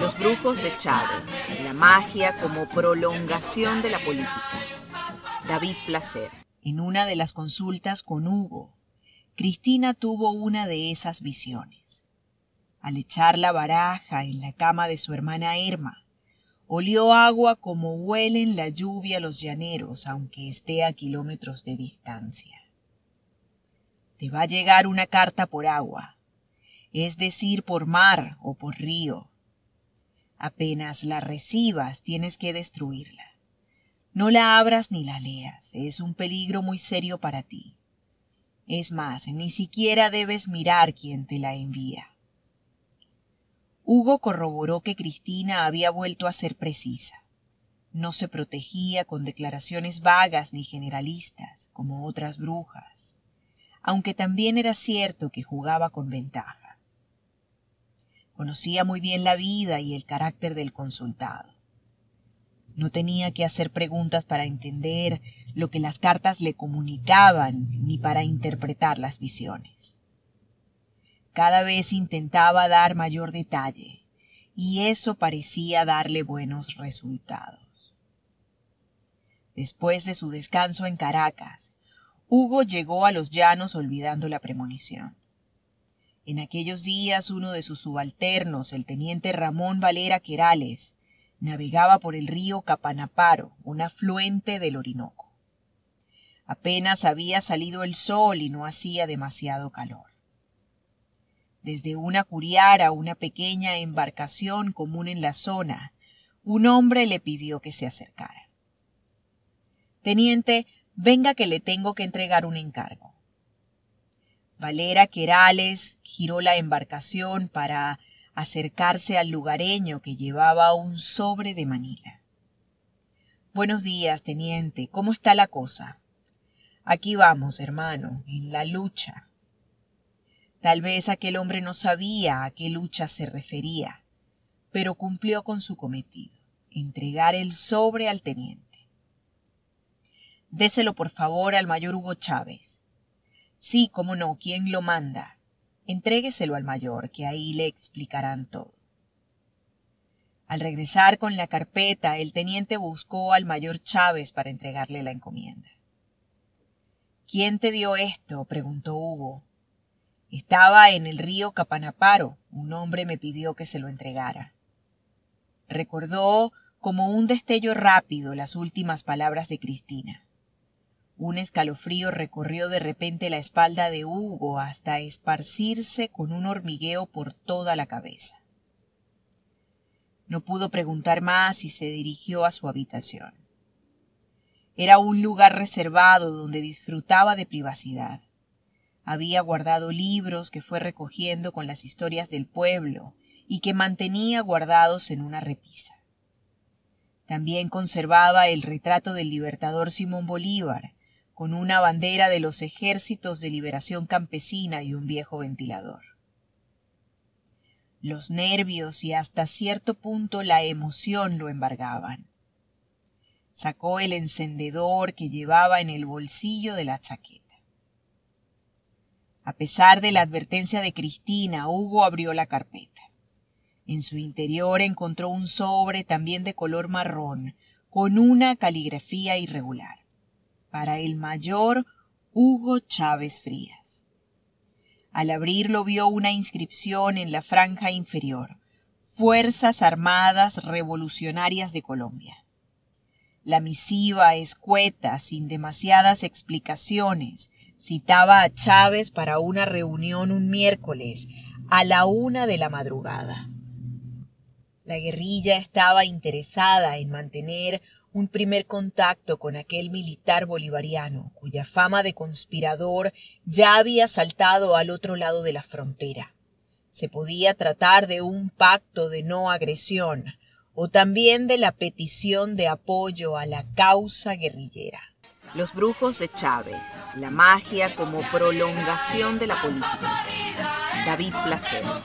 Los brujos de Chávez, la magia como prolongación de la política. David Placer. En una de las consultas con Hugo, Cristina tuvo una de esas visiones. Al echar la baraja en la cama de su hermana Irma, olió agua como huelen la lluvia los llaneros, aunque esté a kilómetros de distancia. Te va a llegar una carta por agua, es decir, por mar o por río. Apenas la recibas, tienes que destruirla. No la abras ni la leas, es un peligro muy serio para ti. Es más, ni siquiera debes mirar quién te la envía. Hugo corroboró que Cristina había vuelto a ser precisa. No se protegía con declaraciones vagas ni generalistas, como otras brujas, aunque también era cierto que jugaba con ventaja. Conocía muy bien la vida y el carácter del consultado. No tenía que hacer preguntas para entender lo que las cartas le comunicaban ni para interpretar las visiones. Cada vez intentaba dar mayor detalle y eso parecía darle buenos resultados. Después de su descanso en Caracas, Hugo llegó a los llanos olvidando la premonición. En aquellos días uno de sus subalternos, el teniente Ramón Valera Querales, navegaba por el río Capanaparo, un afluente del Orinoco. Apenas había salido el sol y no hacía demasiado calor. Desde una curiara, una pequeña embarcación común en la zona, un hombre le pidió que se acercara. Teniente, venga que le tengo que entregar un encargo. Valera Querales giró la embarcación para acercarse al lugareño que llevaba un sobre de Manila. Buenos días, teniente. ¿Cómo está la cosa? Aquí vamos, hermano, en la lucha. Tal vez aquel hombre no sabía a qué lucha se refería, pero cumplió con su cometido, entregar el sobre al teniente. Déselo por favor al mayor Hugo Chávez. Sí, cómo no, ¿quién lo manda? Entrégueselo al mayor, que ahí le explicarán todo. Al regresar con la carpeta, el teniente buscó al mayor Chávez para entregarle la encomienda. ¿Quién te dio esto? preguntó Hugo. Estaba en el río Capanaparo. Un hombre me pidió que se lo entregara. Recordó como un destello rápido las últimas palabras de Cristina. Un escalofrío recorrió de repente la espalda de Hugo hasta esparcirse con un hormigueo por toda la cabeza. No pudo preguntar más y se dirigió a su habitación. Era un lugar reservado donde disfrutaba de privacidad. Había guardado libros que fue recogiendo con las historias del pueblo y que mantenía guardados en una repisa. También conservaba el retrato del libertador Simón Bolívar, con una bandera de los ejércitos de liberación campesina y un viejo ventilador. Los nervios y hasta cierto punto la emoción lo embargaban. Sacó el encendedor que llevaba en el bolsillo de la chaqueta. A pesar de la advertencia de Cristina, Hugo abrió la carpeta. En su interior encontró un sobre también de color marrón, con una caligrafía irregular. Para el mayor Hugo Chávez Frías. Al abrirlo vio una inscripción en la franja inferior. Fuerzas Armadas Revolucionarias de Colombia. La misiva escueta, sin demasiadas explicaciones, citaba a Chávez para una reunión un miércoles a la una de la madrugada. La guerrilla estaba interesada en mantener un primer contacto con aquel militar bolivariano, cuya fama de conspirador ya había saltado al otro lado de la frontera. Se podía tratar de un pacto de no agresión, o también de la petición de apoyo a la causa guerrillera. Los brujos de Chávez, la magia como prolongación de la política. David Placero.